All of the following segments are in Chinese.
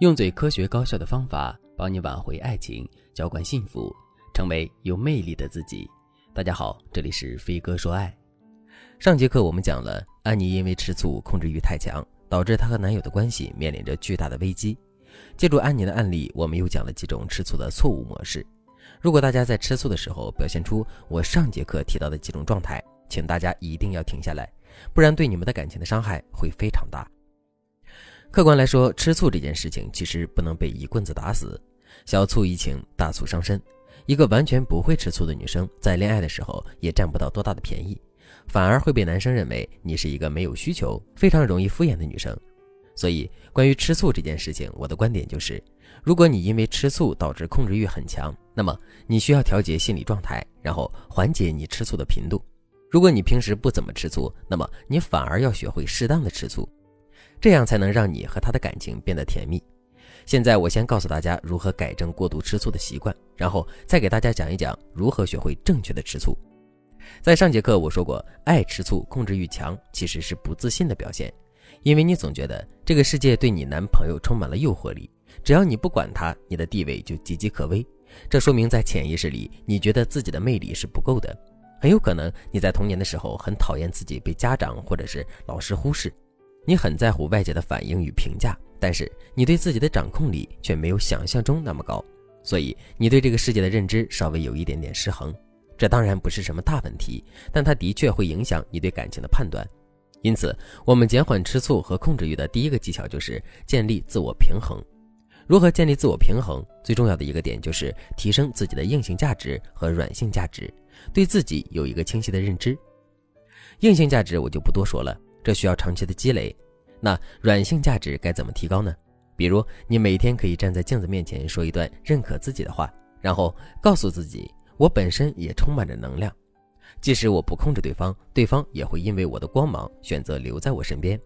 用最科学高效的方法帮你挽回爱情，浇灌幸福，成为有魅力的自己。大家好，这里是飞哥说爱。上节课我们讲了安妮因为吃醋控制欲太强，导致她和男友的关系面临着巨大的危机。借助安妮的案例，我们又讲了几种吃醋的错误模式。如果大家在吃醋的时候表现出我上节课提到的几种状态，请大家一定要停下来，不然对你们的感情的伤害会非常大。客观来说，吃醋这件事情其实不能被一棍子打死。小醋怡情，大醋伤身。一个完全不会吃醋的女生，在恋爱的时候也占不到多大的便宜，反而会被男生认为你是一个没有需求、非常容易敷衍的女生。所以，关于吃醋这件事情，我的观点就是：如果你因为吃醋导致控制欲很强，那么你需要调节心理状态，然后缓解你吃醋的频度。如果你平时不怎么吃醋，那么你反而要学会适当的吃醋。这样才能让你和他的感情变得甜蜜。现在我先告诉大家如何改正过度吃醋的习惯，然后再给大家讲一讲如何学会正确的吃醋。在上节课我说过，爱吃醋、控制欲强其实是不自信的表现，因为你总觉得这个世界对你男朋友充满了诱惑力，只要你不管他，你的地位就岌岌可危。这说明在潜意识里，你觉得自己的魅力是不够的，很有可能你在童年的时候很讨厌自己被家长或者是老师忽视。你很在乎外界的反应与评价，但是你对自己的掌控力却没有想象中那么高，所以你对这个世界的认知稍微有一点点失衡。这当然不是什么大问题，但它的确会影响你对感情的判断。因此，我们减缓吃醋和控制欲的第一个技巧就是建立自我平衡。如何建立自我平衡？最重要的一个点就是提升自己的硬性价值和软性价值，对自己有一个清晰的认知。硬性价值我就不多说了。这需要长期的积累，那软性价值该怎么提高呢？比如，你每天可以站在镜子面前说一段认可自己的话，然后告诉自己：“我本身也充满着能量，即使我不控制对方，对方也会因为我的光芒选择留在我身边。”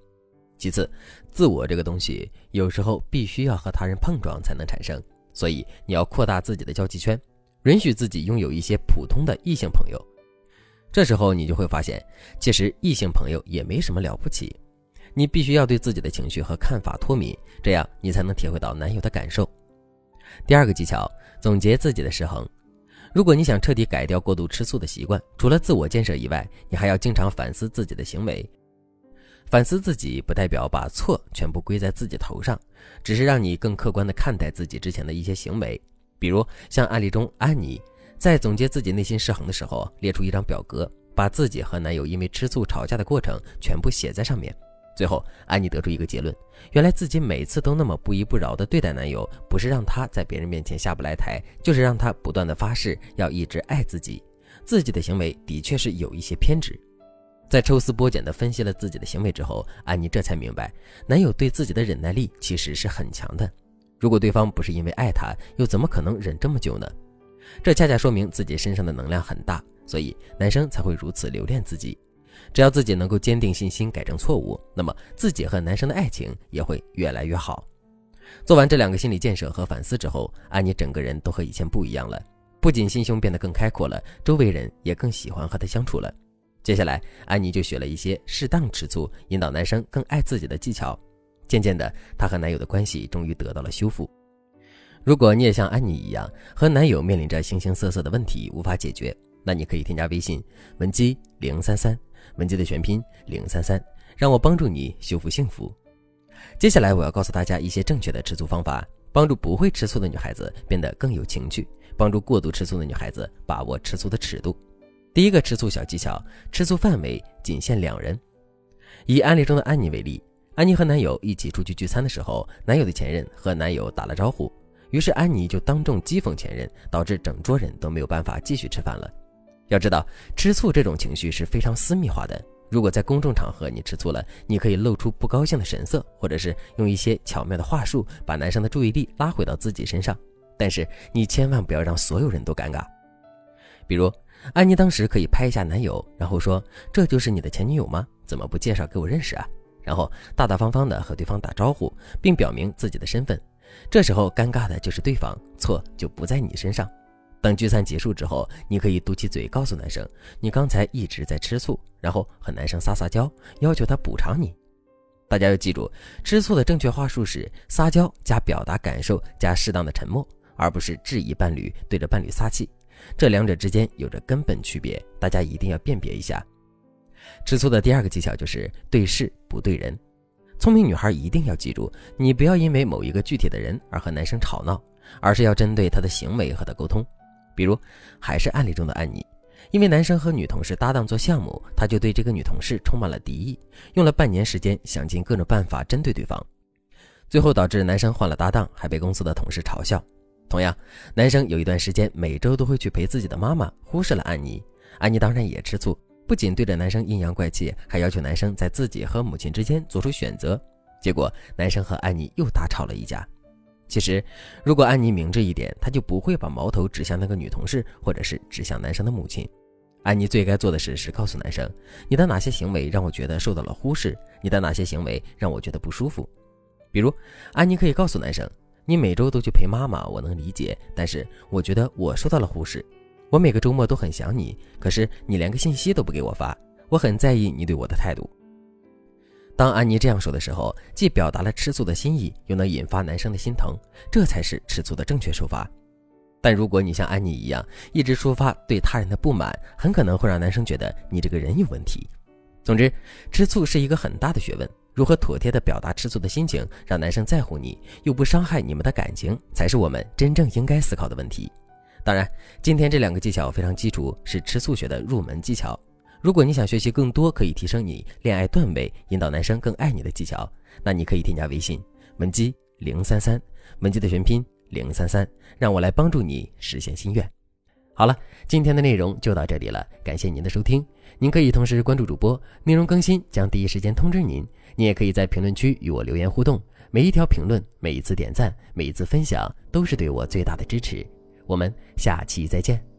其次，自我这个东西有时候必须要和他人碰撞才能产生，所以你要扩大自己的交际圈，允许自己拥有一些普通的异性朋友。这时候你就会发现，其实异性朋友也没什么了不起。你必须要对自己的情绪和看法脱敏，这样你才能体会到男友的感受。第二个技巧，总结自己的失衡。如果你想彻底改掉过度吃醋的习惯，除了自我建设以外，你还要经常反思自己的行为。反思自己不代表把错全部归在自己头上，只是让你更客观地看待自己之前的一些行为，比如像案例中安妮。在总结自己内心失衡的时候，列出一张表格，把自己和男友因为吃醋吵架的过程全部写在上面。最后，安妮得出一个结论：原来自己每次都那么不依不饶地对待男友，不是让他在别人面前下不来台，就是让他不断地发誓要一直爱自己。自己的行为的确是有一些偏执。在抽丝剥茧地分析了自己的行为之后，安妮这才明白，男友对自己的忍耐力其实是很强的。如果对方不是因为爱他，又怎么可能忍这么久呢？这恰恰说明自己身上的能量很大，所以男生才会如此留恋自己。只要自己能够坚定信心，改正错误，那么自己和男生的爱情也会越来越好。做完这两个心理建设和反思之后，安妮整个人都和以前不一样了，不仅心胸变得更开阔了，周围人也更喜欢和她相处了。接下来，安妮就学了一些适当吃醋、引导男生更爱自己的技巧。渐渐的，她和男友的关系终于得到了修复。如果你也像安妮一样，和男友面临着形形色色的问题无法解决，那你可以添加微信文姬零三三，文姬的全拼零三三，让我帮助你修复幸福。接下来我要告诉大家一些正确的吃醋方法，帮助不会吃醋的女孩子变得更有情趣，帮助过度吃醋的女孩子把握吃醋的尺度。第一个吃醋小技巧，吃醋范围仅限两人。以案例中的安妮为例，安妮和男友一起出去聚餐的时候，男友的前任和男友打了招呼。于是安妮就当众讥讽前任，导致整桌人都没有办法继续吃饭了。要知道，吃醋这种情绪是非常私密化的。如果在公众场合你吃醋了，你可以露出不高兴的神色，或者是用一些巧妙的话术把男生的注意力拉回到自己身上。但是你千万不要让所有人都尴尬。比如，安妮当时可以拍一下男友，然后说：“这就是你的前女友吗？怎么不介绍给我认识啊？”然后大大方方的和对方打招呼，并表明自己的身份。这时候尴尬的就是对方，错就不在你身上。等聚餐结束之后，你可以嘟起嘴告诉男生，你刚才一直在吃醋，然后和男生撒撒娇，要求他补偿你。大家要记住，吃醋的正确话术是撒娇加表达感受加适当的沉默，而不是质疑伴侣对着伴侣撒气。这两者之间有着根本区别，大家一定要辨别一下。吃醋的第二个技巧就是对事不对人。聪明女孩一定要记住，你不要因为某一个具体的人而和男生吵闹，而是要针对他的行为和他沟通。比如，还是案例中的安妮，因为男生和女同事搭档做项目，他就对这个女同事充满了敌意，用了半年时间想尽各种办法针对对方，最后导致男生换了搭档，还被公司的同事嘲笑。同样，男生有一段时间每周都会去陪自己的妈妈，忽视了安妮。安妮当然也吃醋，不仅对着男生阴阳怪气，还要求男生在自己和母亲之间做出选择。结果，男生和安妮又大吵了一架。其实，如果安妮明智一点，她就不会把矛头指向那个女同事，或者是指向男生的母亲。安妮最该做的事是告诉男生：“你的哪些行为让我觉得受到了忽视？你的哪些行为让我觉得不舒服？”比如，安妮可以告诉男生。你每周都去陪妈妈，我能理解，但是我觉得我受到了忽视。我每个周末都很想你，可是你连个信息都不给我发，我很在意你对我的态度。当安妮这样说的时候，既表达了吃醋的心意，又能引发男生的心疼，这才是吃醋的正确手法。但如果你像安妮一样，一直抒发对他人的不满，很可能会让男生觉得你这个人有问题。总之，吃醋是一个很大的学问。如何妥帖地表达吃醋的心情，让男生在乎你，又不伤害你们的感情，才是我们真正应该思考的问题。当然，今天这两个技巧非常基础，是吃素学的入门技巧。如果你想学习更多可以提升你恋爱段位、引导男生更爱你的技巧，那你可以添加微信文姬零三三，文姬的全拼零三三，让我来帮助你实现心愿。好了，今天的内容就到这里了，感谢您的收听。您可以同时关注主播，内容更新将第一时间通知您。您也可以在评论区与我留言互动，每一条评论、每一次点赞、每一次分享，都是对我最大的支持。我们下期再见。